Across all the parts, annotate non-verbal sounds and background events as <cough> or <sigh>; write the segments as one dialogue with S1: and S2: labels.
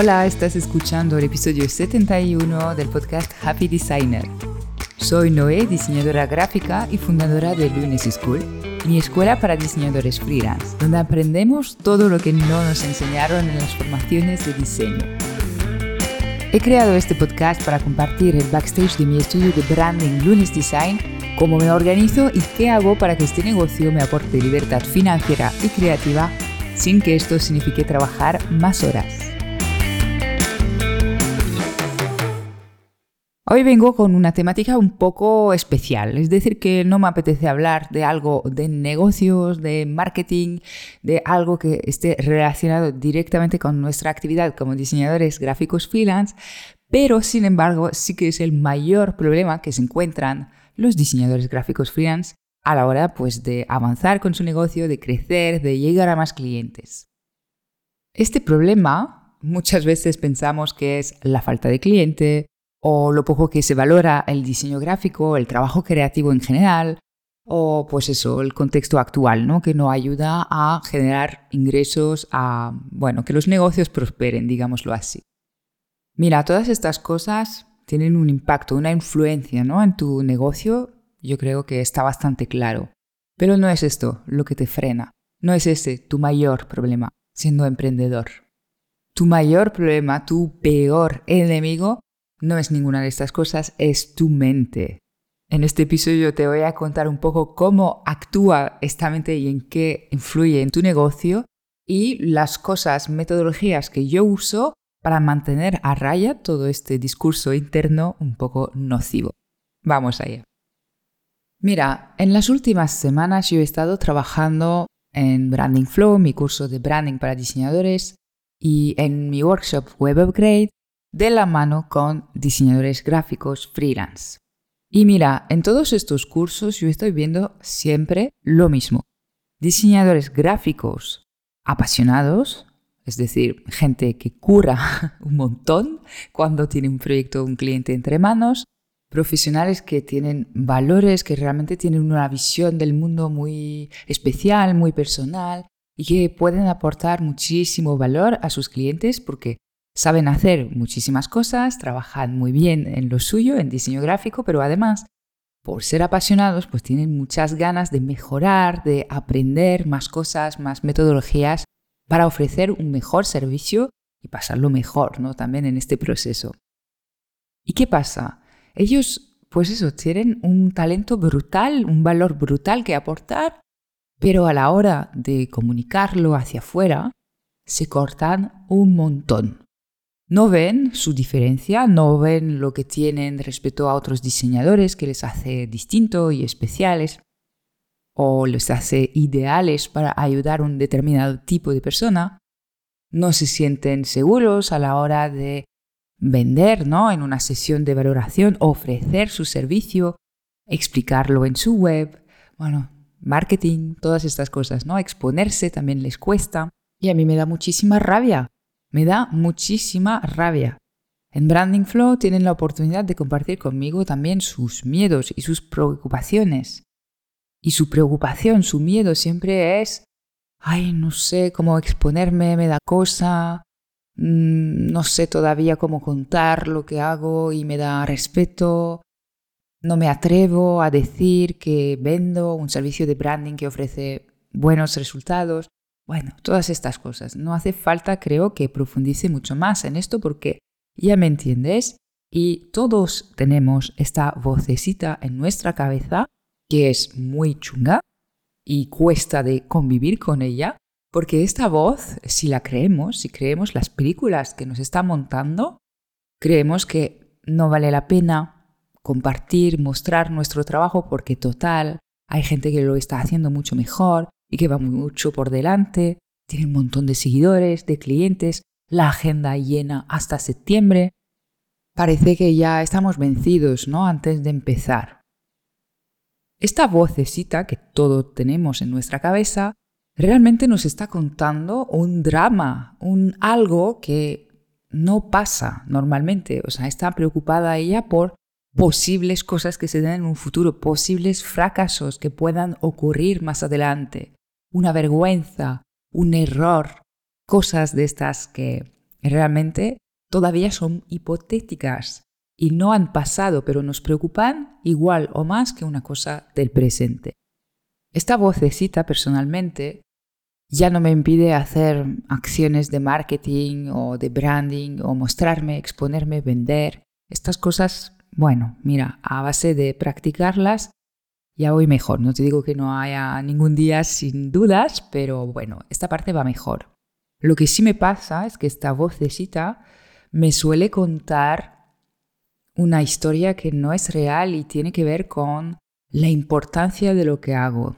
S1: Hola, estás escuchando el episodio 71 del podcast Happy Designer. Soy Noé, diseñadora gráfica y fundadora de Lunes School, mi escuela para diseñadores freelance, donde aprendemos todo lo que no nos enseñaron en las formaciones de diseño. He creado este podcast para compartir el backstage de mi estudio de branding Lunes Design, cómo me organizo y qué hago para que este negocio me aporte libertad financiera y creativa sin que esto signifique trabajar más horas. Hoy vengo con una temática un poco especial, es decir, que no me apetece hablar de algo de negocios, de marketing, de algo que esté relacionado directamente con nuestra actividad como diseñadores gráficos freelance, pero sin embargo sí que es el mayor problema que se encuentran los diseñadores gráficos freelance a la hora pues, de avanzar con su negocio, de crecer, de llegar a más clientes. Este problema muchas veces pensamos que es la falta de cliente o lo poco que se valora el diseño gráfico, el trabajo creativo en general, o pues eso, el contexto actual, ¿no? Que no ayuda a generar ingresos, a, bueno, que los negocios prosperen, digámoslo así. Mira, todas estas cosas tienen un impacto, una influencia, ¿no? En tu negocio yo creo que está bastante claro. Pero no es esto lo que te frena. No es ese tu mayor problema siendo emprendedor. Tu mayor problema, tu peor enemigo, no es ninguna de estas cosas, es tu mente. En este episodio te voy a contar un poco cómo actúa esta mente y en qué influye en tu negocio y las cosas, metodologías que yo uso para mantener a raya todo este discurso interno un poco nocivo. Vamos allá. Mira, en las últimas semanas yo he estado trabajando en Branding Flow, mi curso de branding para diseñadores, y en mi workshop Web Upgrade de la mano con diseñadores gráficos freelance. Y mira, en todos estos cursos yo estoy viendo siempre lo mismo. Diseñadores gráficos apasionados, es decir, gente que cura <laughs> un montón cuando tiene un proyecto o un cliente entre manos, profesionales que tienen valores, que realmente tienen una visión del mundo muy especial, muy personal y que pueden aportar muchísimo valor a sus clientes porque saben hacer muchísimas cosas, trabajan muy bien en lo suyo, en diseño gráfico, pero además, por ser apasionados, pues tienen muchas ganas de mejorar, de aprender más cosas, más metodologías para ofrecer un mejor servicio y pasarlo mejor, ¿no? También en este proceso. ¿Y qué pasa? Ellos, pues eso, tienen un talento brutal, un valor brutal que aportar, pero a la hora de comunicarlo hacia afuera, se cortan un montón. No ven su diferencia, no ven lo que tienen respecto a otros diseñadores que les hace distinto y especiales o les hace ideales para ayudar a un determinado tipo de persona. No se sienten seguros a la hora de vender, ¿no? En una sesión de valoración, ofrecer su servicio, explicarlo en su web, bueno, marketing, todas estas cosas, ¿no? Exponerse también les cuesta y a mí me da muchísima rabia, me da muchísima rabia. En Branding Flow tienen la oportunidad de compartir conmigo también sus miedos y sus preocupaciones. Y su preocupación, su miedo siempre es, ay, no sé cómo exponerme, me da cosa, Mm, no sé todavía cómo contar lo que hago y me da respeto. No me atrevo a decir que vendo un servicio de branding que ofrece buenos resultados. Bueno, todas estas cosas. No hace falta, creo, que profundice mucho más en esto porque ya me entiendes y todos tenemos esta vocecita en nuestra cabeza que es muy chunga y cuesta de convivir con ella, porque esta voz, si la creemos, si creemos las películas que nos está montando, creemos que no vale la pena compartir, mostrar nuestro trabajo porque total, hay gente que lo está haciendo mucho mejor y que va mucho por delante, tiene un montón de seguidores, de clientes, la agenda llena hasta septiembre. Parece que ya estamos vencidos, ¿no? Antes de empezar. Esta vocecita que todos tenemos en nuestra cabeza realmente nos está contando un drama, un algo que no pasa normalmente. O sea, está preocupada ella por posibles cosas que se den en un futuro, posibles fracasos que puedan ocurrir más adelante, una vergüenza, un error, cosas de estas que realmente todavía son hipotéticas y no han pasado, pero nos preocupan igual o más que una cosa del presente. Esta vocecita personalmente ya no me impide hacer acciones de marketing o de branding o mostrarme, exponerme, vender. Estas cosas, bueno, mira, a base de practicarlas ya voy mejor. No te digo que no haya ningún día sin dudas, pero bueno, esta parte va mejor. Lo que sí me pasa es que esta vocecita me suele contar una historia que no es real y tiene que ver con la importancia de lo que hago.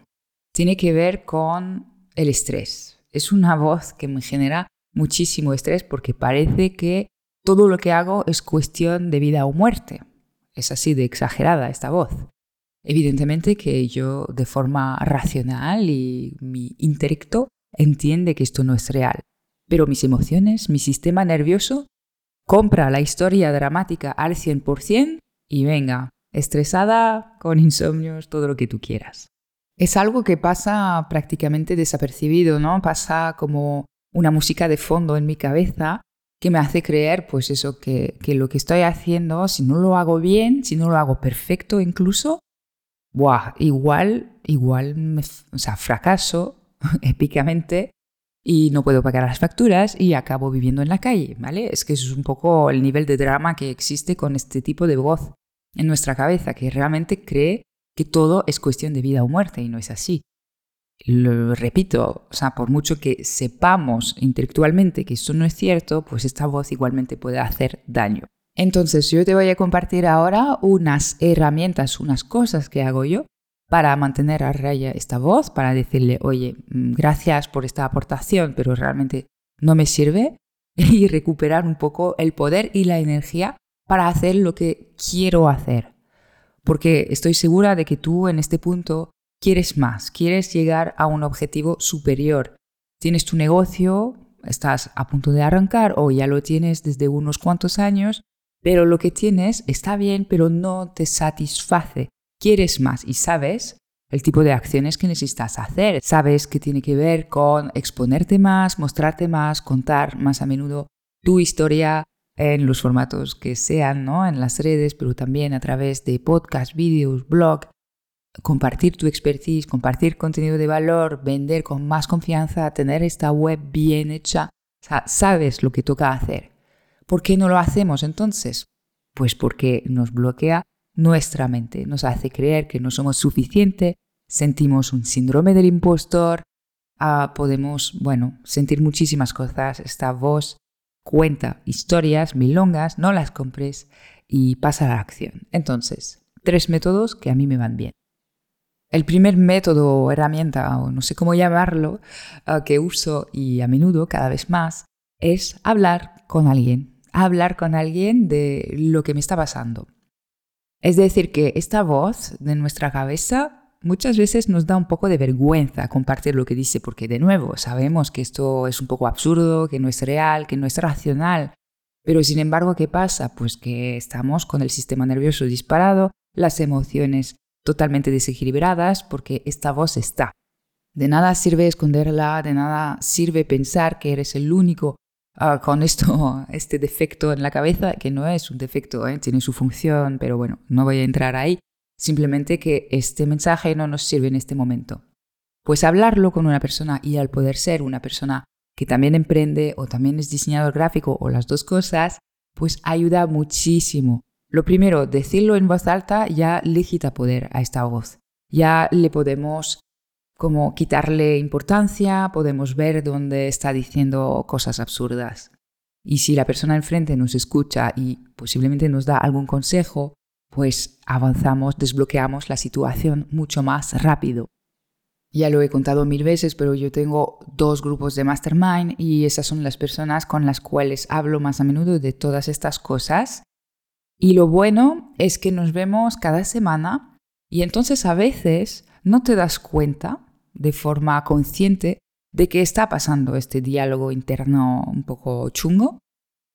S1: Tiene que ver con el estrés. Es una voz que me genera muchísimo estrés porque parece que todo lo que hago es cuestión de vida o muerte. Es así de exagerada esta voz. Evidentemente que yo de forma racional y mi intelecto entiende que esto no es real, pero mis emociones, mi sistema nervioso compra la historia dramática al 100% y venga, estresada, con insomnios, todo lo que tú quieras. Es algo que pasa prácticamente desapercibido, ¿no? Pasa como una música de fondo en mi cabeza que me hace creer, pues eso, que, que lo que estoy haciendo, si no lo hago bien, si no lo hago perfecto incluso, buah, igual, igual, me, o sea, fracaso <laughs> épicamente y no puedo pagar las facturas y acabo viviendo en la calle, ¿vale? Es que eso es un poco el nivel de drama que existe con este tipo de voz en nuestra cabeza, que realmente cree que todo es cuestión de vida o muerte y no es así. Lo repito, o sea, por mucho que sepamos intelectualmente que eso no es cierto, pues esta voz igualmente puede hacer daño. Entonces yo te voy a compartir ahora unas herramientas, unas cosas que hago yo para mantener a raya esta voz, para decirle, oye, mm, gracias por esta aportación, pero realmente no me sirve, <laughs> y recuperar un poco el poder y la energía para hacer lo que quiero hacer. Porque estoy segura de que tú en este punto quieres más, quieres llegar a un objetivo superior. Tienes tu negocio, estás a punto de arrancar o ya lo tienes desde unos cuantos años, pero lo que tienes está bien, pero no te satisface quieres más y sabes el tipo de acciones que necesitas hacer. Sabes que tiene que ver con exponerte más, mostrarte más, contar más a menudo tu historia en los formatos que sean, ¿no? En las redes, pero también a través de podcast, vídeos, blog, compartir tu expertise, compartir contenido de valor, vender con más confianza, tener esta web bien hecha. Sabes lo que toca hacer. ¿Por qué no lo hacemos entonces? Pues porque nos bloquea nuestra mente, nos hace creer que no somos suficiente, sentimos un síndrome del impostor, ah, podemos, bueno, sentir muchísimas cosas. Esta voz cuenta historias milongas, no las compres y pasa a la acción. Entonces, tres métodos que a mí me van bien. El primer método o herramienta, o no sé cómo llamarlo, ah, que uso y a menudo cada vez más, es hablar con alguien. Hablar con alguien de lo que me está pasando. Es decir, que esta voz de nuestra cabeza muchas veces nos da un poco de vergüenza compartir lo que dice, porque de nuevo sabemos que esto es un poco absurdo, que no es real, que no es racional. Pero sin embargo, ¿qué pasa? Pues que estamos con el sistema nervioso disparado, las emociones totalmente desequilibradas, porque esta voz está. De nada sirve esconderla, de nada sirve pensar que eres el único Ah, con esto, <laughs> este defecto en la cabeza, que no es un defecto, ¿eh? tiene su función, pero bueno, no voy a entrar ahí. Simplemente que este mensaje no nos sirve en este momento. Pues hablarlo con una persona y al poder ser una persona que también emprende o también es diseñador gráfico o las dos cosas, pues ayuda muchísimo. Lo primero, decirlo en voz alta ya legita poder a esta voz. Ya le podemos como quitarle importancia, podemos ver dónde está diciendo cosas absurdas. Y si la persona enfrente nos escucha y posiblemente nos da algún consejo, pues avanzamos, desbloqueamos la situación mucho más rápido. Ya lo he contado mil veces, pero yo tengo dos grupos de mastermind y esas son las personas con las cuales hablo más a menudo de todas estas cosas. Y lo bueno es que nos vemos cada semana y entonces a veces no te das cuenta de forma consciente de que está pasando este diálogo interno un poco chungo.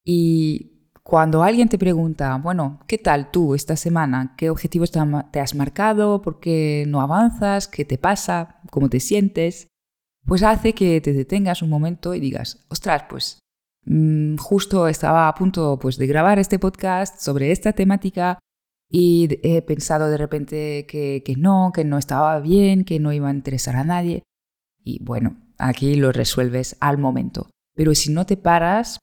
S1: Y cuando alguien te pregunta, bueno, ¿qué tal tú esta semana? ¿Qué objetivos te has marcado? ¿Por qué no avanzas? ¿Qué te pasa? ¿Cómo te sientes? Pues hace que te detengas un momento y digas, ostras, pues mm, justo estaba a punto pues, de grabar este podcast sobre esta temática y he pensado de repente que, que no, que no estaba bien, que no iba a interesar a nadie. Y bueno, aquí lo resuelves al momento. Pero si no te paras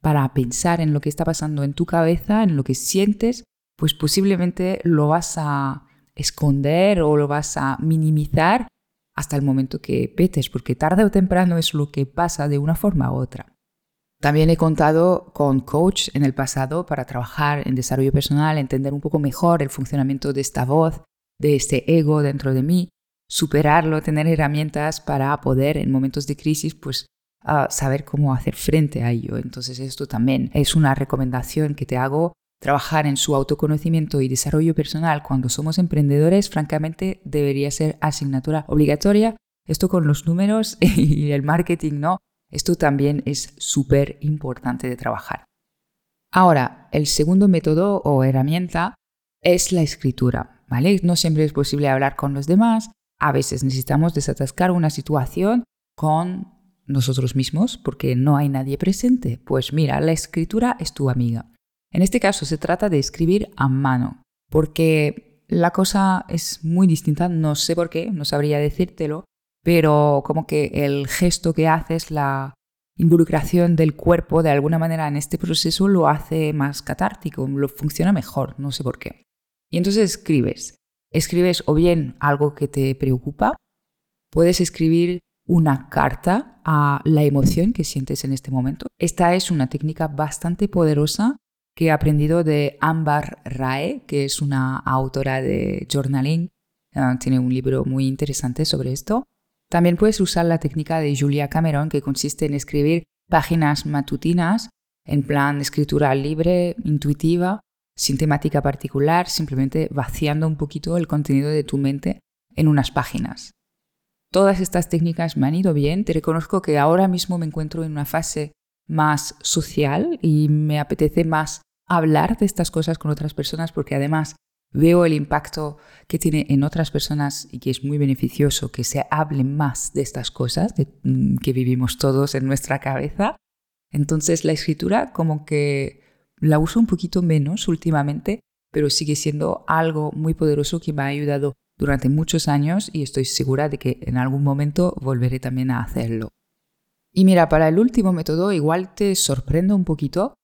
S1: para pensar en lo que está pasando en tu cabeza, en lo que sientes, pues posiblemente lo vas a esconder o lo vas a minimizar hasta el momento que petes, porque tarde o temprano es lo que pasa de una forma u otra. También he contado con coach en el pasado para trabajar en desarrollo personal, entender un poco mejor el funcionamiento de esta voz, de este ego dentro de mí, superarlo, tener herramientas para poder en momentos de crisis pues saber cómo hacer frente a ello. Entonces esto también es una recomendación que te hago. Trabajar en su autoconocimiento y desarrollo personal cuando somos emprendedores, francamente, debería ser asignatura obligatoria. Esto con los números <laughs> y el marketing, ¿no? Esto también es súper importante de trabajar. Ahora, el segundo método o herramienta es la escritura, ¿vale? No siempre es posible hablar con los demás, a veces necesitamos desatascar una situación con nosotros mismos porque no hay nadie presente. Pues mira, la escritura es tu amiga. En este caso se trata de escribir a mano, porque la cosa es muy distinta, no sé por qué, no sabría decírtelo, pero como que el gesto que haces, la involucración del cuerpo de alguna manera en este proceso lo hace más catártico, lo funciona mejor, no sé por qué. Y entonces escribes. Escribes o bien algo que te preocupa, puedes escribir una carta a la emoción que sientes en este momento. Esta es una técnica bastante poderosa que he aprendido de Ambar Rae, que es una autora de journaling. Ah, tiene un libro muy interesante sobre esto. También puedes usar la técnica de Julia Cameron, que consiste en escribir páginas matutinas en plan escritura libre, intuitiva, sin temática particular, simplemente vaciando un poquito el contenido de tu mente en unas páginas. Todas estas técnicas me han ido bien. Te reconozco que ahora mismo me encuentro en una fase más social y me apetece más hablar de estas cosas con otras personas porque además veo el impacto que tiene en otras personas y que es muy beneficioso que se hable más de estas cosas mm, que vivimos todos en nuestra cabeza. Entonces la escritura como que la uso un poquito menos últimamente, pero sigue siendo algo muy poderoso que me ha ayudado durante muchos años y estoy segura de que en algún momento volveré también a hacerlo. Y mira, para el último método igual te sorprendo un poquito,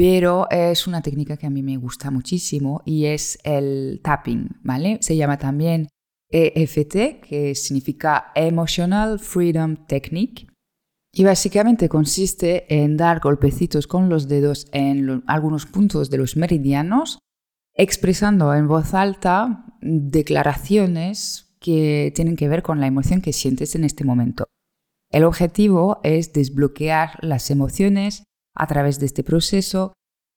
S1: pero es una técnica que a mí me gusta muchísimo y es el tapping, ¿vale? Se llama también EFT, que significa Emotional Freedom Technique. Y básicamente consiste en dar golpecitos con los dedos en algunos puntos de los meridianos, expresando en voz alta declaraciones que tienen que ver con la emoción que sientes en este momento. El objetivo es desbloquear las emociones a través de este proceso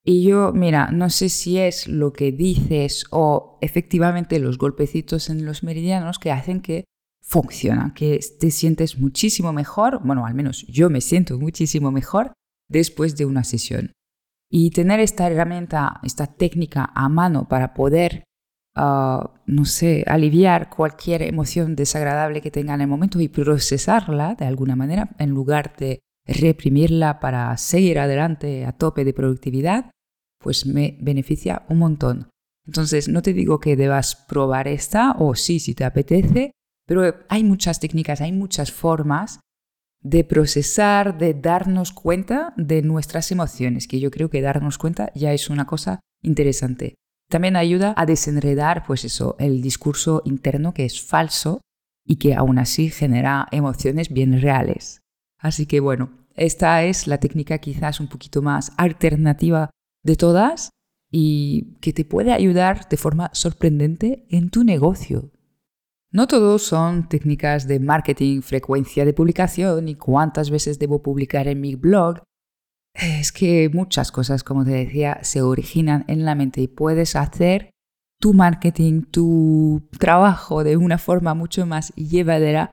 S1: y yo, mira, no sé si es lo que dices o efectivamente los golpecitos en los meridianos que hacen que funciona, que te sientes muchísimo mejor, bueno, al menos yo me siento muchísimo mejor después de una sesión. Y tener esta herramienta, esta técnica a mano para poder no sé, aliviar cualquier emoción desagradable que tenga en el momento y procesarla de alguna manera en lugar de reprimirla para seguir adelante a tope de productividad, pues me beneficia un montón. Entonces, no te digo que debas probar esta, o sí, si te apetece, pero hay muchas técnicas, hay muchas formas de procesar, de darnos cuenta de nuestras emociones, que yo creo que darnos cuenta ya es una cosa interesante. También ayuda a desenredar, pues eso, el discurso interno que es falso y que aún así genera emociones bien reales. Así que bueno, esta es la técnica quizás un poquito más alternativa de todas y que te puede ayudar de forma sorprendente en tu negocio. No todos son técnicas de marketing, frecuencia de publicación y cuántas veces debo publicar en mi blog, es que muchas cosas, como te decía, se originan en la mente y puedes hacer tu marketing, tu trabajo de una forma mucho más llevadera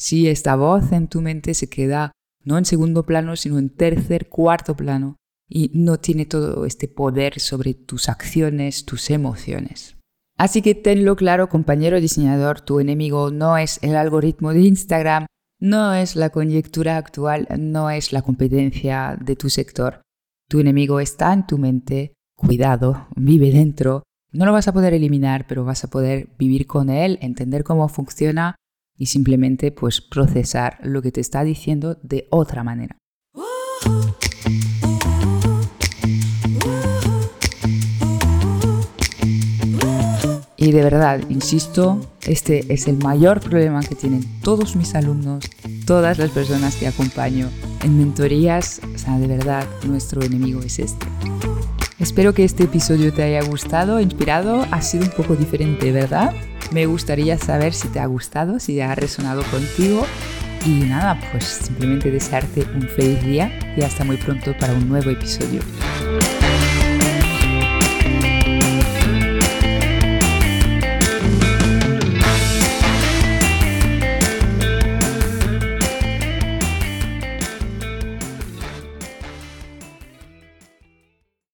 S1: si esta voz en tu mente se queda no en segundo plano, sino en tercer, cuarto plano y no tiene todo este poder sobre tus acciones, tus emociones. Así que tenlo claro, compañero diseñador, tu enemigo no es el algoritmo de Instagram, No es la coyuntura actual, no es la competencia de tu sector. Tu enemigo está en tu mente, cuidado, vive dentro. No lo vas a poder eliminar, pero vas a poder vivir con él, entender cómo funciona y simplemente pues procesar lo que te está diciendo de otra manera. Y de verdad, insisto, este es el mayor problema que tienen todos mis alumnos, todas las personas que acompaño en mentorías. O sea, de verdad, nuestro enemigo es este. Espero que este episodio te haya gustado, inspirado. Ha sido un poco diferente, ¿verdad? Me gustaría saber si te ha gustado, si ha resonado contigo. Y nada, pues simplemente desearte un feliz día y hasta muy pronto para un nuevo episodio.